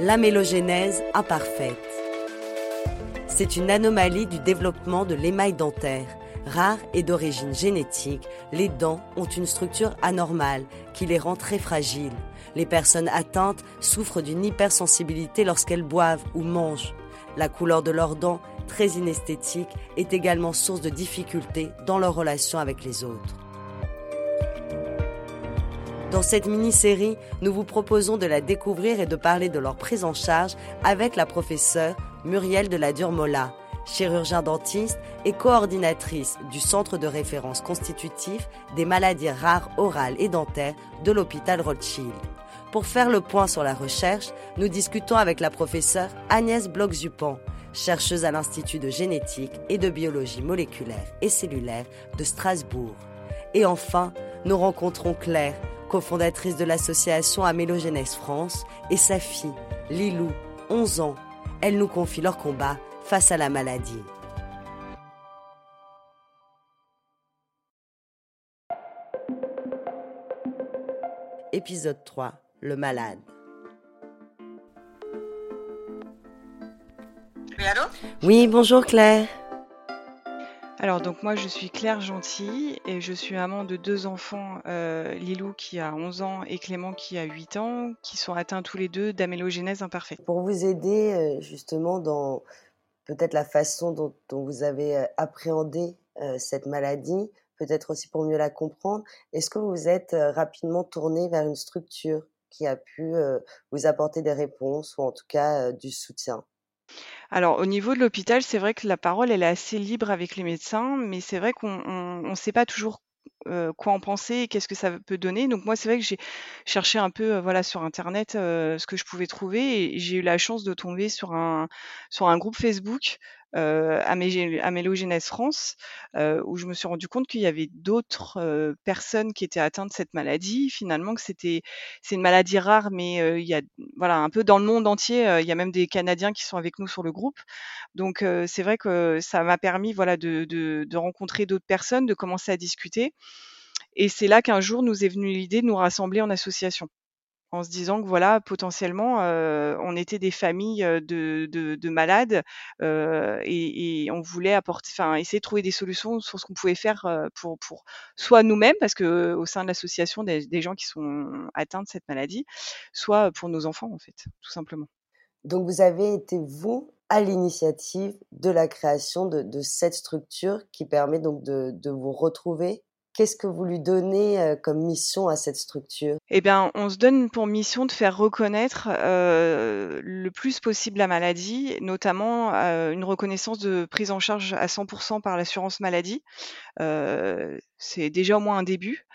l'amélogénèse imparfaite. C'est une anomalie du développement de l'émail dentaire. Rare et d'origine génétique, les dents ont une structure anormale qui les rend très fragiles. Les personnes atteintes souffrent d'une hypersensibilité lorsqu'elles boivent ou mangent. La couleur de leurs dents, très inesthétique, est également source de difficultés dans leur relation avec les autres. Dans cette mini-série, nous vous proposons de la découvrir et de parler de leur prise en charge avec la professeure Muriel de la Durmola, chirurgien dentiste et coordinatrice du Centre de référence constitutif des maladies rares orales et dentaires de l'hôpital Rothschild. Pour faire le point sur la recherche, nous discutons avec la professeure Agnès Bloch-Zupan, chercheuse à l'Institut de génétique et de biologie moléculaire et cellulaire de Strasbourg. Et enfin, nous rencontrons Claire, cofondatrice de l'association Amélogénèse France, et sa fille, Lilou, 11 ans. Elle nous confie leur combat face à la maladie. Épisode 3. Le malade. Oui, allô? Oui, bonjour Claire. Alors donc moi je suis Claire Gentil et je suis maman de deux enfants, euh, Lilou qui a 11 ans et Clément qui a 8 ans, qui sont atteints tous les deux d'amélogénèse imparfaite. Pour vous aider euh, justement dans peut-être la façon dont, vous avez euh, appréhendé cette maladie, peut-être aussi pour mieux la comprendre, est-ce que vous êtes rapidement tourné vers une structure qui a pu vous apporter des réponses ou en tout cas du soutien? Alors au niveau de l'hôpital, c'est vrai que la parole, elle est assez libre avec les médecins, mais c'est vrai qu'on ne sait pas toujours quoi en penser et qu'est-ce que ça peut donner. Donc moi, c'est vrai que j'ai cherché un peu, voilà, sur internet, ce que je pouvais trouver et j'ai eu la chance de tomber sur un groupe Facebook euh, Amélogénèse France, euh, où je me suis rendu compte qu'il y avait d'autres euh, personnes qui étaient atteintes de cette maladie. Finalement, que c'était c'est une maladie rare, mais il y a voilà un peu dans le monde entier. il y a même des Canadiens qui sont avec nous sur le groupe. Donc c'est vrai que ça m'a permis voilà de, de, de rencontrer d'autres personnes, de commencer à discuter. Et c'est là qu'un jour nous est venue l'idée de nous rassembler en association en se disant que voilà, potentiellement, on était des familles de, de, malades et, on voulait apporter, enfin, essayer de trouver des solutions sur ce qu'on pouvait faire pour, pour soit nous-mêmes, parce que au sein de l'association, des, gens qui sont atteints de cette maladie, soit pour nos enfants, en fait, tout simplement. Donc, vous avez été, vous, à l'initiative de la création de, de, cette structure qui permet donc de, de vous retrouver Qu'est-ce que vous lui donnez comme mission à cette structure? Eh bien, on se donne pour mission de faire reconnaître le plus possible la maladie, notamment une reconnaissance de prise en charge à 100% par l'assurance maladie. c'est déjà au moins un début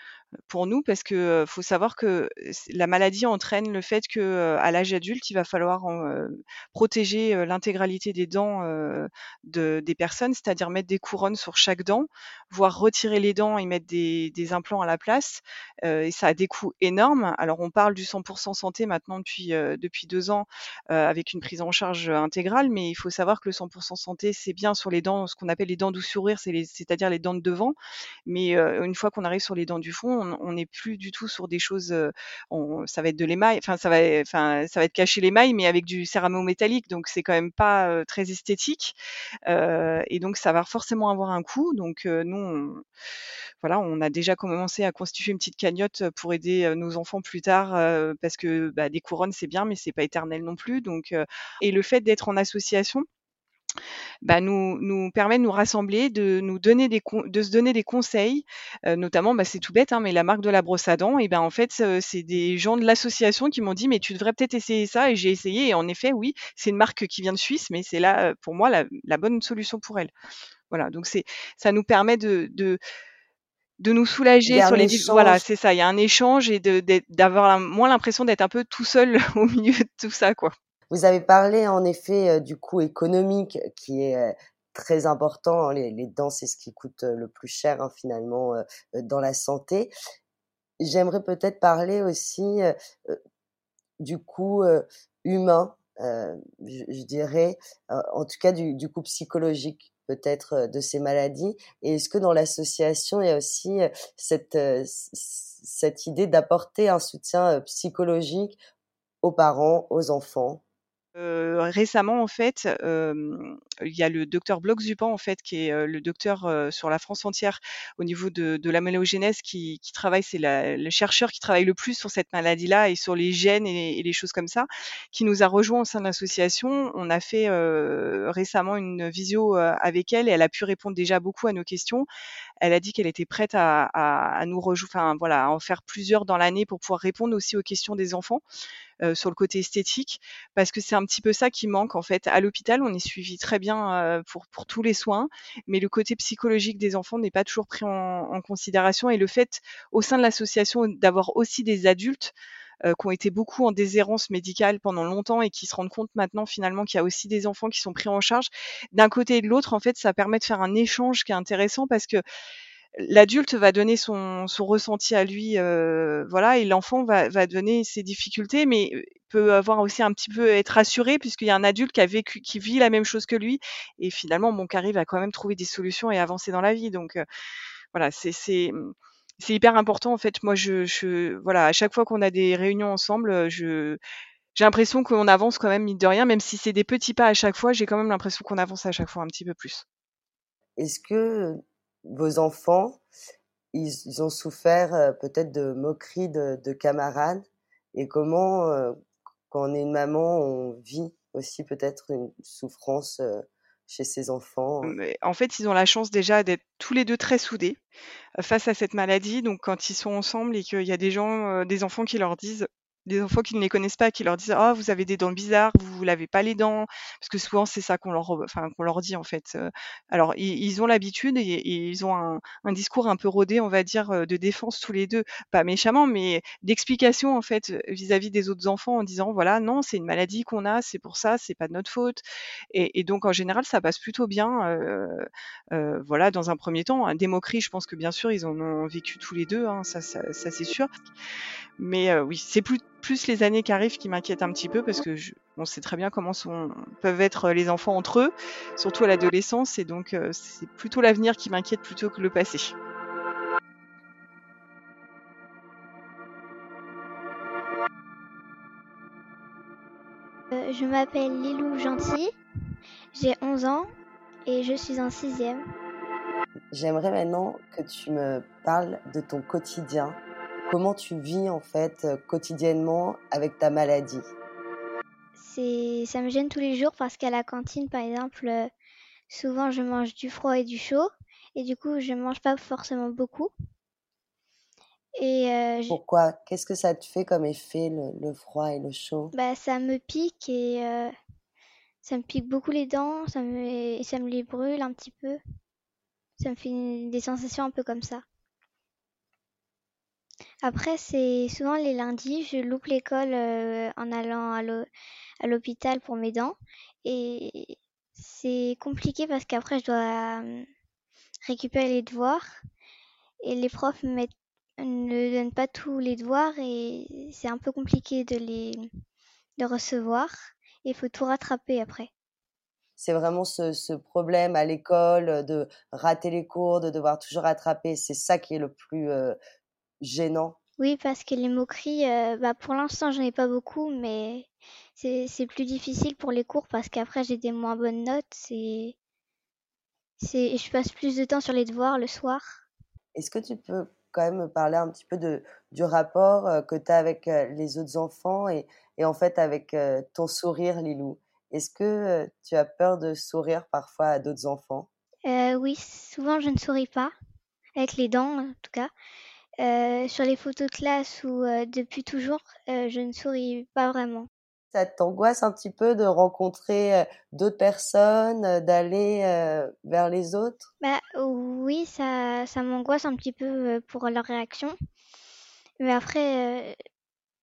pour nous parce que faut savoir que la maladie entraîne le fait que l'âge adulte, il va falloir protéger l'intégralité des dents de, des personnes, c'est-à-dire mettre des couronnes sur chaque dent, voire retirer les dents et mettre des, implants à la place. et ça a des coûts énormes. Alors on parle du 100% santé maintenant depuis depuis deux ans avec une prise en charge intégrale, mais il faut savoir que le 100% santé c'est bien sur les dents, ce qu'on appelle les dents du sourire, c'est-à-dire les dents de devant, mais une fois qu'on arrive sur les dents du fond, on n'est plus du tout sur des choses. ça va être de l'émail, enfin ça va, enfin ça va être cacher l'émail, mais avec du céramo métallique, donc c'est quand même pas très esthétique. et donc ça va forcément avoir un coût. Donc nous, on, voilà, on a déjà commencé à constituer une petite cagnotte pour aider nos enfants plus tard, parce que bah, des couronnes c'est bien, mais c'est pas éternel non plus. Donc et le fait d'être en association bah, nous, nous permet de nous rassembler, de nous donner des de se donner des conseils, euh, notamment, bah, c'est tout bête, hein, mais la marque de la brosse à dents, et ben en fait, c'est des gens de l'association qui m'ont dit, mais tu devrais peut-être essayer ça, et j'ai essayé, et en effet, oui, c'est une marque qui vient de Suisse, mais c'est là, pour moi, la, la, bonne solution pour elle. Voilà, donc c'est, ça nous permet de, de de nous soulager sur les voilà c'est ça il y a un échange et d'avoir moins l'impression d'être un peu tout seul au milieu de tout ça quoi vous avez parlé en effet euh, du coût économique qui est euh, très important. Hein, les, dents, c'est ce qui coûte euh, le plus cher hein, finalement dans la santé. J'aimerais peut-être parler aussi du coût humain, je, dirais, en tout cas du, coût psychologique peut-être de ces maladies. Et est-ce que dans l'association, il y a aussi cette idée d'apporter un soutien psychologique aux parents, aux enfants? Récemment, en fait, il y a le docteur Bloch Zupan, en fait, qui est le docteur sur la France entière au niveau de, de la mélogénèse qui, travaille, c'est le chercheur qui travaille le plus sur cette maladie-là et sur les gènes et, les choses comme ça, qui nous a rejoint au sein de l'association. On a fait récemment une visio avec elle et elle a pu répondre déjà beaucoup à nos questions. Elle a dit qu'elle était prête à, à, à nous rejoindre, enfin voilà, à en faire plusieurs dans l'année pour pouvoir répondre aussi aux questions des enfants. Sur le côté esthétique, parce que c'est un petit peu ça qui manque en fait. À l'hôpital, on est suivi très bien pour, pour tous les soins, mais le côté psychologique des enfants n'est pas toujours pris en, en, considération. Et le fait, au sein de l'association, d'avoir aussi des adultes euh, qui ont été beaucoup en déshérence médicale pendant longtemps et qui se rendent compte maintenant finalement qu'il y a aussi des enfants qui sont pris en charge. D'un côté et de l'autre, en fait, ça permet de faire un échange qui est intéressant parce que l'adulte va donner son, ressenti à lui, euh, voilà, et l'enfant va, va, donner ses difficultés, mais euh, peut avoir aussi un petit peu être rassuré puisqu'il y a un adulte qui a vécu, qui vit la même chose que lui, et finalement, qui arrive à quand même trouver des solutions et avancer dans la vie. Donc, euh, voilà, c'est c'est hyper important en fait. Moi, je, je voilà, à chaque fois qu'on a des réunions ensemble, je j'ai l'impression qu'on avance quand même mine de rien, même si c'est des petits pas à chaque fois, j'ai quand même l'impression qu'on avance à chaque fois un petit peu plus. Est-ce que vos enfants, ils, ont souffert euh, peut-être de moqueries de, de, camarades et comment, euh, quand on est une maman, on vit aussi peut-être une souffrance euh, chez ses enfants En fait, ils ont la chance déjà d'être tous les deux très soudés face à cette maladie. Donc, quand ils sont ensemble et qu'il y a des gens, des enfants qui leur disent des enfants qui ne les connaissent pas, qui leur disent ah vous avez des dents bizarres, vous, vous lavez pas les dents, parce que souvent c'est ça qu'on leur, enfin leur dit en fait. Alors ils, ont l'habitude et, ils ont un, discours un peu rodé, on va dire, de défense tous les deux, pas méchamment, mais d'explication en fait vis-à-vis des autres enfants en disant voilà non c'est une maladie qu'on a, c'est pour ça, c'est pas de notre faute. Et, donc en général ça passe plutôt bien. Voilà dans un premier temps, des moqueries, je pense que bien sûr ils en ont vécu tous les deux, hein, ça, c'est sûr. Mais oui c'est plus plus les années qui arrivent qui m'inquiètent un petit peu parce que je, on sait très bien comment sont, peuvent être les enfants entre eux, surtout à l'adolescence, et donc euh, c'est plutôt l'avenir qui m'inquiète plutôt que le passé. Euh, je m'appelle Lilou Gentil, j'ai 11 ans et je suis en sixième. J'aimerais maintenant que tu me parles de ton quotidien Comment tu vis en fait euh, quotidiennement avec ta maladie? C'est, ça me gêne tous les jours parce qu'à la cantine, par exemple, euh, souvent je mange du froid et du chaud et du coup je mange pas forcément beaucoup. Et euh, Pourquoi? Qu'est-ce que ça te fait comme effet le, froid et le chaud? Bah ça me pique et ça me pique beaucoup les dents, ça me ça me les brûle un petit peu. Ça me fait des sensations un peu comme ça. Après, c'est souvent les lundis, je loupe l'école euh, en allant à l'hôpital pour mes dents. Et c'est compliqué parce qu'après, je dois euh, récupérer les devoirs. Et les profs ne donnent pas tous les devoirs et c'est un peu compliqué de les de recevoir. Il faut tout rattraper après. C'est vraiment ce, problème à l'école de rater les cours, de devoir toujours rattraper. C'est ça qui est le plus euh, gênant Oui, parce que les moqueries, euh, bah, pour l'instant, j'en ai pas beaucoup, mais c'est plus difficile pour les cours parce qu'après, j'ai des moins bonnes notes. C'est je passe plus de temps sur les devoirs le soir. Est-ce que tu peux quand même me parler un petit peu de, du rapport euh, que tu as avec euh, les autres enfants et, et, en fait avec ton sourire, Lilou? Est-ce que tu as peur de sourire parfois à d'autres enfants? Oui, souvent je ne souris pas, avec les dents en tout cas. Sur les photos de classe ou depuis toujours, je ne souris pas vraiment. Ça t'angoisse un petit peu de rencontrer d'autres personnes, d'aller vers les autres? Bah oui, ça, ça m'angoisse un petit peu pour leur réaction. Mais après,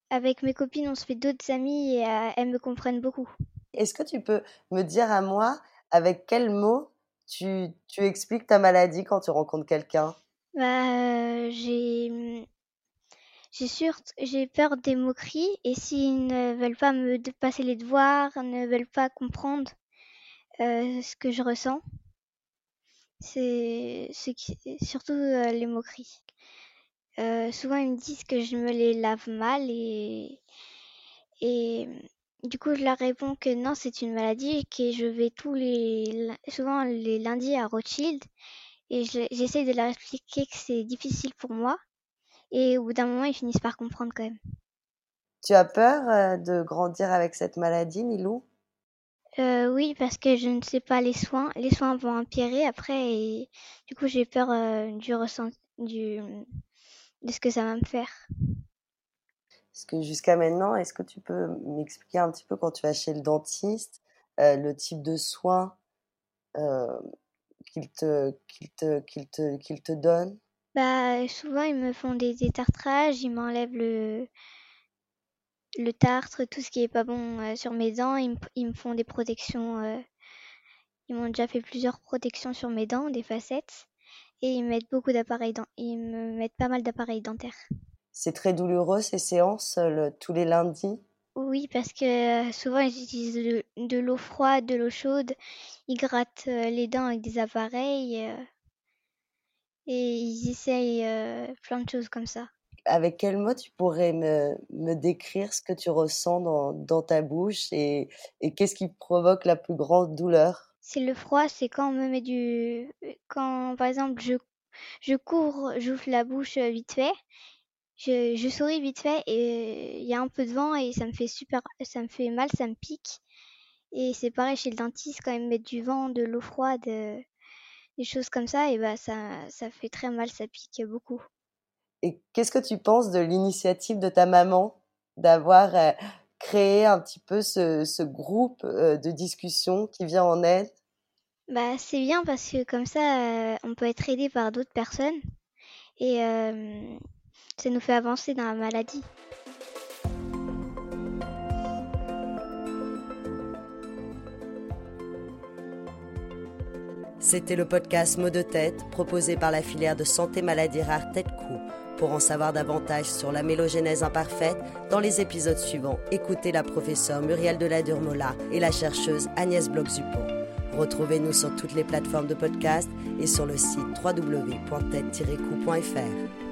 avec mes copines, on se fait d'autres amis et elles me comprennent beaucoup. Est-ce que tu peux me dire à moi avec quels mots tu, tu expliques ta maladie quand tu rencontres quelqu'un? Bah, j'ai mmh, j'ai j'ai peur des moqueries et s'ils ne veulent pas me passer les devoirs, ne veulent pas comprendre ce que je ressens, c'est surtout les moqueries. souvent ils me disent que je me les lave mal et et du coup je leur réponds que non c'est une maladie et que je vais tous les souvent les lundis à Rothschild et j'essaie de leur expliquer que c'est difficile pour moi et au bout d'un moment ils finissent par comprendre quand même. Tu as peur de grandir avec cette maladie, Milou? Euh, Oui, parce que je ne sais pas les soins. Les soins vont empirer après et du coup j'ai peur du ressenti, du, de ce que ça va me faire. Parce que jusqu'à maintenant, est-ce que tu peux m'expliquer un petit peu quand tu vas chez le dentiste, le type de soins qu'il te, qu'il te, qu'il te, qu'il te donne? Bah souvent ils me font des détartrages, ils m'enlèvent le le tartre, tout ce qui est pas bon sur mes dents, ils, me font des protections. ils m'ont déjà fait plusieurs protections sur mes dents, des facettes, et ils mettent beaucoup d'appareils ils me mettent pas mal d'appareils dentaires. C'est très douloureux ces séances tous les lundis? Oui, parce que souvent ils utilisent de, l'eau froide, de l'eau chaude, ils grattent les dents avec des appareils et ils essayent plein de choses comme ça. Avec quel mot tu pourrais me, me décrire ce que tu ressens dans, dans ta bouche et, et qu'est-ce qui provoque la plus grande douleur? C'est le froid, c'est quand on me met du... Quand, par exemple, je, je cours, j'ouvre la bouche vite fait, je, je souris vite fait et il y a un peu de vent et ça me fait super... ça me fait mal, ça me pique. Et c'est pareil chez le dentiste, quand ils me mettent du vent, de l'eau froide, des choses comme ça, et bah ça, ça fait très mal, ça pique beaucoup. Et qu'est-ce que tu penses de l'initiative de ta maman d'avoir euh, créé un petit peu ce, groupe euh, de discussion qui vient en aide? Bah, C'est bien parce que comme ça, euh, on peut être aidé par d'autres personnes et ça nous fait avancer dans la maladie. C'était le podcast Mot de tête proposé par la filière de santé maladie rare Tête Coup. Pour en savoir davantage sur la mélogénèse imparfaite, dans les épisodes suivants, écoutez la professeure Muriel de la Durmola et la chercheuse Agnès Bloch-Zupo. Retrouvez-nous sur toutes les plateformes de podcast et sur le site www.tête-coup.fr.